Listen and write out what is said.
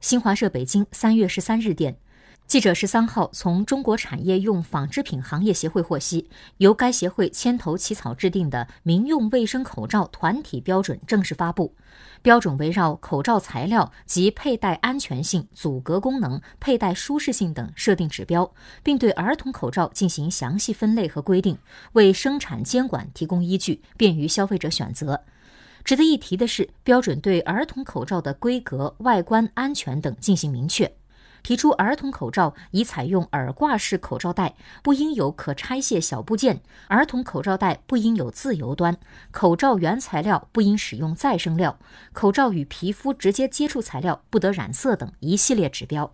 新华社北京三月十三日电。记者十三号从中国产业用纺织品行业协会获悉，由该协会牵头起草制定的民用卫生口罩团体标准正式发布。标准围绕口罩材料及佩戴安全性、阻隔功能、佩戴舒适性等设定指标，并对儿童口罩进行详细分类和规定，为生产监管提供依据，便于消费者选择。值得一提的是，标准对儿童口罩的规格、外观、安全等进行明确。提出儿童口罩宜采用耳挂式口罩带，不应有可拆卸小部件；儿童口罩带不应有自由端；口罩原材料不应使用再生料；口罩与皮肤直接接触材料不得染色等一系列指标。